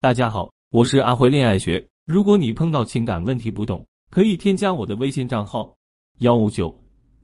大家好，我是阿辉恋爱学。如果你碰到情感问题不懂，可以添加我的微信账号幺五九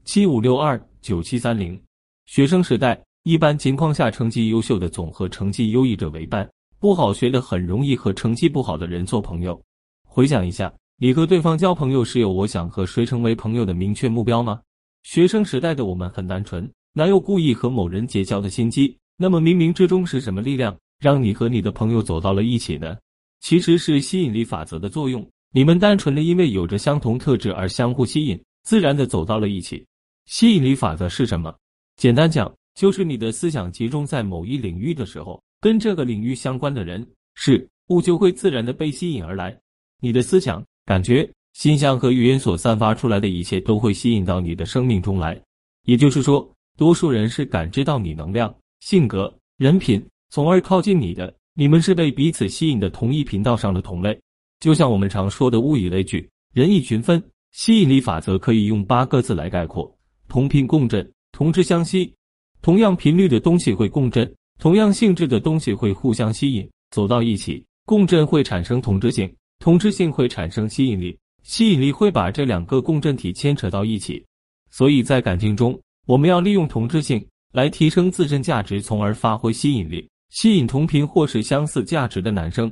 七五六二九七三零。学生时代，一般情况下，成绩优秀的总和成绩优异者为伴，不好学的很容易和成绩不好的人做朋友。回想一下，你和对方交朋友是有我想和谁成为朋友的明确目标吗？学生时代的我们很单纯，哪有故意和某人结交的心机？那么冥冥之中是什么力量？让你和你的朋友走到了一起呢？其实是吸引力法则的作用。你们单纯的因为有着相同特质而相互吸引，自然的走到了一起。吸引力法则是什么？简单讲，就是你的思想集中在某一领域的时候，跟这个领域相关的人事物就会自然的被吸引而来。你的思想、感觉、心象和语言所散发出来的一切，都会吸引到你的生命中来。也就是说，多数人是感知到你能量、性格、人品。从而靠近你的，你们是被彼此吸引的同一频道上的同类。就像我们常说的物以类聚，人以群分。吸引力法则可以用八个字来概括：同频共振，同质相吸。同样频率的东西会共振，同样性质的东西会互相吸引，走到一起。共振会产生同质性，同质性会产生吸引力，吸引力会把这两个共振体牵扯到一起。所以在感情中，我们要利用同质性来提升自身价值，从而发挥吸引力。吸引同频或是相似价值的男生，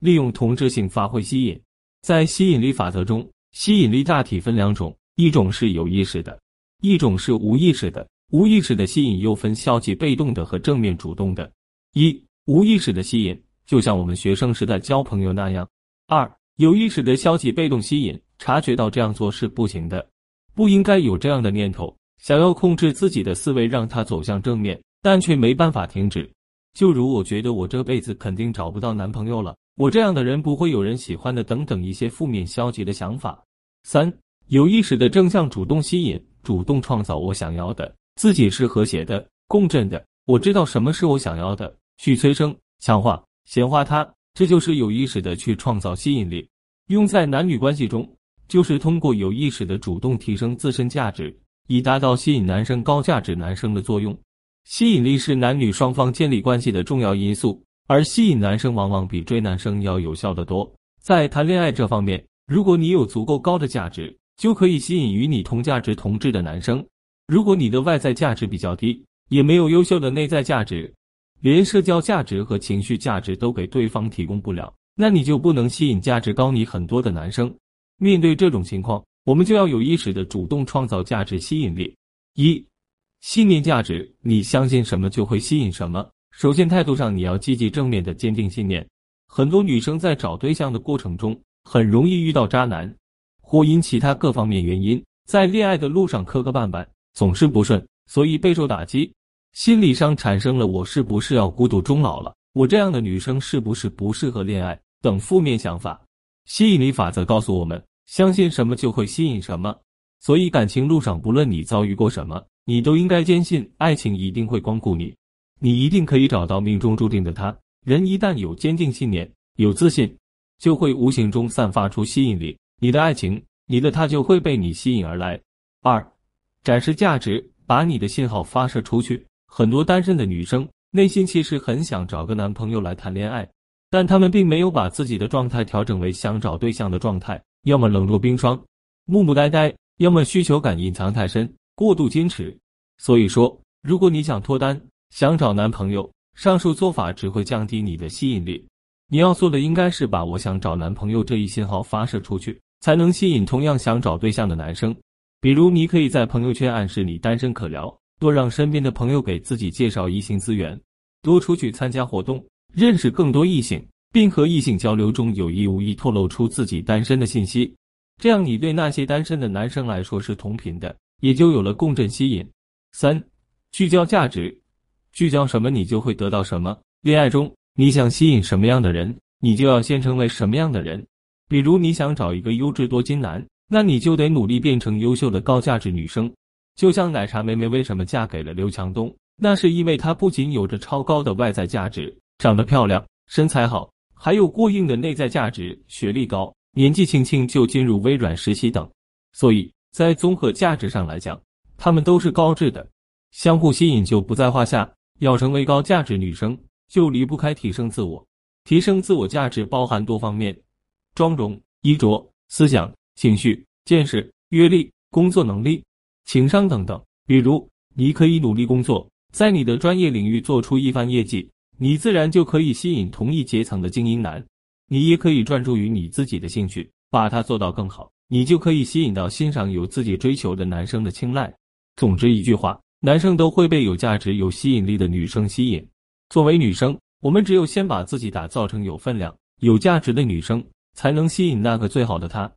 利用同质性发挥吸引。在吸引力法则中，吸引力大体分两种，一种是有意识的，一种是无意识的。无意识的吸引又分消极被动的和正面主动的。一、无意识的吸引，就像我们学生时代交朋友那样。二、有意识的消极被动吸引，察觉到这样做是不行的，不应该有这样的念头，想要控制自己的思维，让它走向正面，但却没办法停止。就如我觉得我这辈子肯定找不到男朋友了，我这样的人不会有人喜欢的，等等一些负面消极的想法。三有意识的正向主动吸引，主动创造我想要的，自己是和谐的、共振的。我知道什么是我想要的，去催生、强化、显化它，这就是有意识的去创造吸引力。用在男女关系中，就是通过有意识的主动提升自身价值，以达到吸引男生高价值男生的作用。吸引力是男女双方建立关系的重要因素，而吸引男生往往比追男生要有效的多。在谈恋爱这方面，如果你有足够高的价值，就可以吸引与你同价值同质的男生；如果你的外在价值比较低，也没有优秀的内在价值，连社交价值和情绪价值都给对方提供不了，那你就不能吸引价值高你很多的男生。面对这种情况，我们就要有意识的主动创造价值吸引力。一信念价值，你相信什么就会吸引什么。首先，态度上你要积极正面的坚定信念。很多女生在找对象的过程中，很容易遇到渣男，或因其他各方面原因，在恋爱的路上磕磕绊绊，总是不顺，所以备受打击，心理上产生了“我是不是要孤独终老了？我这样的女生是不是不适合恋爱？”等负面想法。吸引力法则告诉我们，相信什么就会吸引什么。所以，感情路上不论你遭遇过什么。你都应该坚信，爱情一定会光顾你，你一定可以找到命中注定的他。人一旦有坚定信念、有自信，就会无形中散发出吸引力，你的爱情，你的他就会被你吸引而来。二，展示价值，把你的信号发射出去。很多单身的女生内心其实很想找个男朋友来谈恋爱，但她们并没有把自己的状态调整为想找对象的状态，要么冷若冰霜、木木呆呆，要么需求感隐藏太深。过度矜持，所以说，如果你想脱单、想找男朋友，上述做法只会降低你的吸引力。你要做的应该是把我想找男朋友这一信号发射出去，才能吸引同样想找对象的男生。比如，你可以在朋友圈暗示你单身可聊，多让身边的朋友给自己介绍异性资源，多出去参加活动，认识更多异性，并和异性交流中有意无意透露出自己单身的信息。这样，你对那些单身的男生来说是同频的。也就有了共振吸引。三，聚焦价值，聚焦什么你就会得到什么。恋爱中，你想吸引什么样的人，你就要先成为什么样的人。比如你想找一个优质多金男，那你就得努力变成优秀的高价值女生。就像奶茶妹妹为什么嫁给了刘强东，那是因为她不仅有着超高的外在价值，长得漂亮，身材好，还有过硬的内在价值，学历高，年纪轻轻就进入微软实习等，所以。在综合价值上来讲，他们都是高质的，相互吸引就不在话下。要成为高价值女生，就离不开提升自我。提升自我价值包含多方面：妆容、衣着、思想、情绪、见识、阅历、工作能力、情商等等。比如，你可以努力工作，在你的专业领域做出一番业绩，你自然就可以吸引同一阶层的精英男。你也可以专注于你自己的兴趣，把它做到更好，你就可以吸引到欣赏有自己追求的男生的青睐。总之一句话，男生都会被有价值、有吸引力的女生吸引。作为女生，我们只有先把自己打造成有分量、有价值的女生，才能吸引那个最好的他。